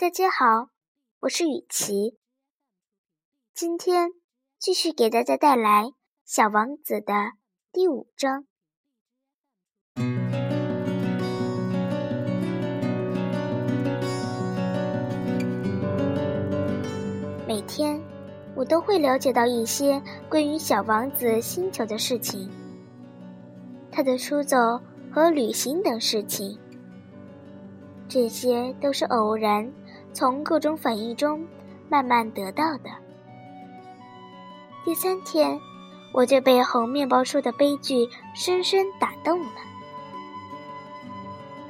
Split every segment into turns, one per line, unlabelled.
大家好，我是雨琪。今天继续给大家带来《小王子》的第五章。每天，我都会了解到一些关于小王子星球的事情，他的出走和旅行等事情。这些都是偶然。从各种反应中慢慢得到的。第三天，我就被红面包树的悲剧深深打动了。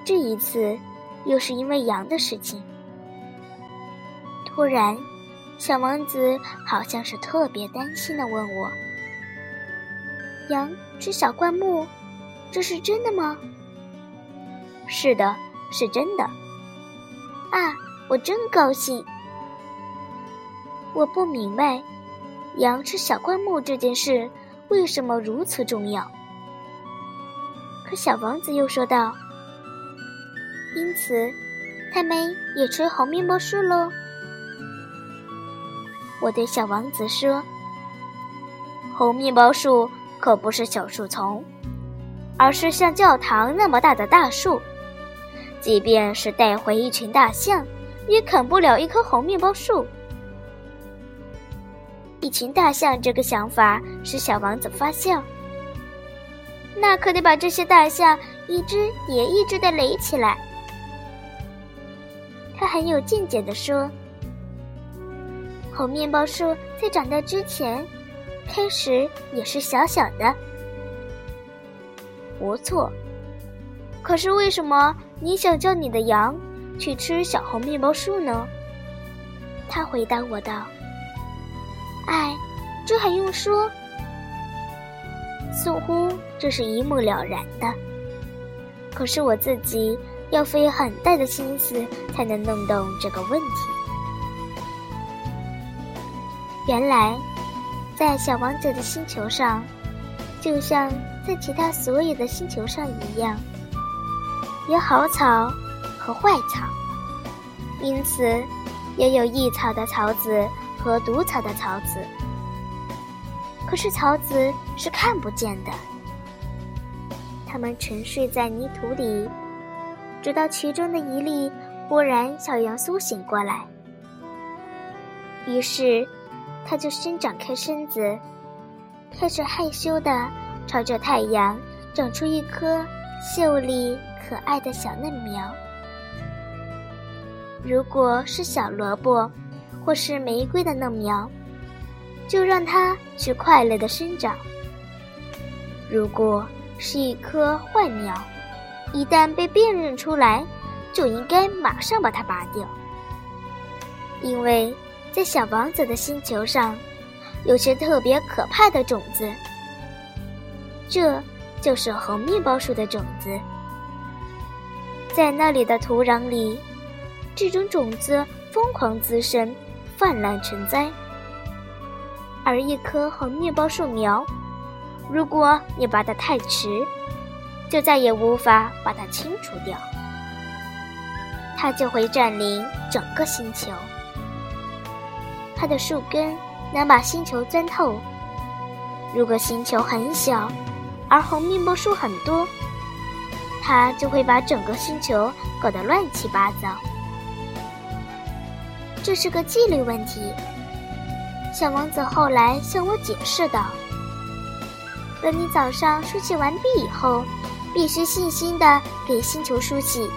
这一次，又是因为羊的事情。突然，小王子好像是特别担心的问我：“羊吃小灌木，这是真的吗？”“
是的，是真的。”
啊。我真高兴。我不明白，羊吃小灌木这件事为什么如此重要。可小王子又说道：“因此，他们也吃红面包树喽。”我对小王子说：“
红面包树可不是小树丛，而是像教堂那么大的大树。即便是带回一群大象。”也啃不了一棵红面包树。
一群大象这个想法使小王子发笑。那可得把这些大象一只也一只的垒起来。他很有见解地说：“红面包树在长大之前，开始也是小小的。”
不错。可是为什么你想叫你的羊？去吃小红面包树呢？
他回答我道：“哎，这还用说？似乎这是一目了然的。可是我自己要费很大的心思才能弄懂这个问题。原来，在小王子的星球上，就像在其他所有的星球上一样，有好草。”和坏草，因此也有益草的草籽和毒草的草籽。可是草籽是看不见的，它们沉睡在泥土里，直到其中的一粒忽然小羊苏醒过来，于是它就伸展开身子，开始害羞地朝着太阳长出一颗秀丽可爱的小嫩苗。如果是小萝卜，或是玫瑰的嫩苗，就让它去快乐的生长；如果是一棵坏苗，一旦被辨认出来，就应该马上把它拔掉。因为在小王子的星球上，有些特别可怕的种子，这就是红面包树的种子，在那里的土壤里。这种种子疯狂滋生，泛滥成灾。而一棵红面包树苗，如果你拔得太迟，就再也无法把它清除掉，它就会占领整个星球。它的树根能把星球钻透。如果星球很小，而红面包树很多，它就会把整个星球搞得乱七八糟。这是个纪律问题。小王子后来向我解释道：“等你早上梳洗完毕以后，必须细心的给星球梳洗，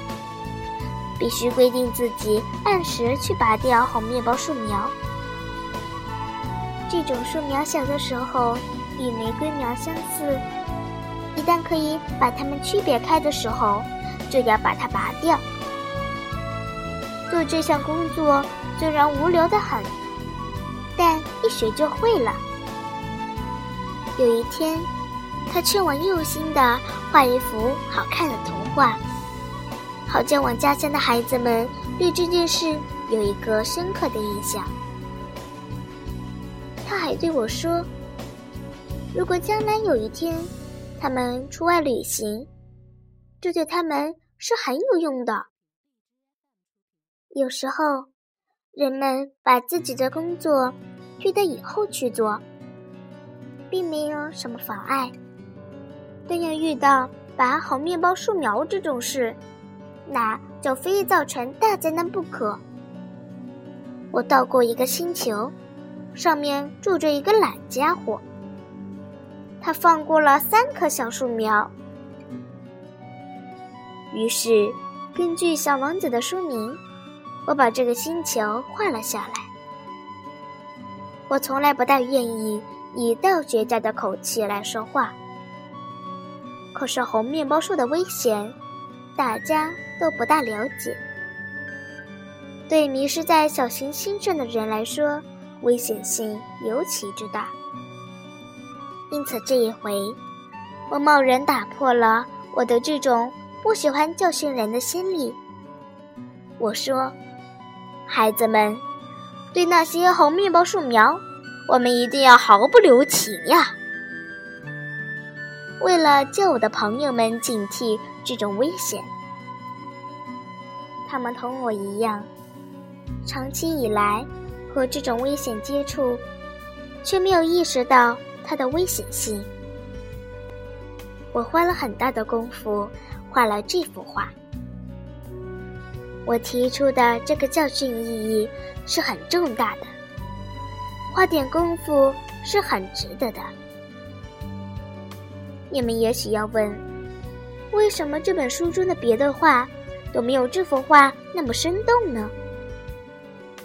必须规定自己按时去拔掉红面包树苗。这种树苗小的时候与玫瑰苗相似，一旦可以把它们区别开的时候，就要把它拔掉。做这项工作。”虽然无聊的很，但一学就会了。有一天，他劝我用心的画一幅好看的图画，好叫我家乡的孩子们对这件事有一个深刻的印象。他还对我说：“如果将来有一天，他们出外旅行，这对他们是很有用的。”有时候，人们把自己的工作推到以后去做，并没有什么妨碍。但要遇到拔好面包树苗这种事，那就非造成大灾难不可。我到过一个星球，上面住着一个懒家伙，他放过了三棵小树苗。于是，根据《小王子》的书名，我把这个星球画了下来。我从来不大愿意以道学家的口气来说话。可是红面包树的危险，大家都不大了解。对迷失在小行星上的人来说，危险性尤其之大。因此这一回，我贸然打破了我的这种不喜欢教训人的心理。我说：“孩子们，对那些红面包树苗，我们一定要毫不留情呀！”为了叫我的朋友们警惕这种危险，他们同我一样，长期以来和这种危险接触，却没有意识到它的危险性。我花了很大的功夫画了这幅画。我提出的这个教训意义是很重大的，花点功夫是很值得的。你们也许要问，为什么这本书中的别的画都没有这幅画那么生动呢？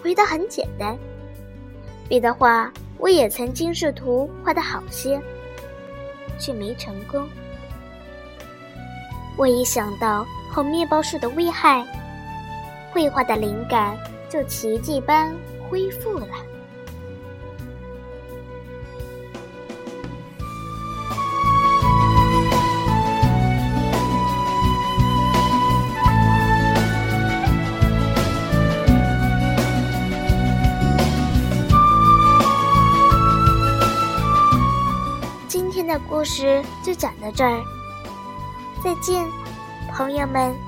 回答很简单，别的画我也曾经试图画的好些，却没成功。我一想到红面包树的危害，绘画的灵感就奇迹般恢复了。今天的故事就讲到这儿，再见，朋友们。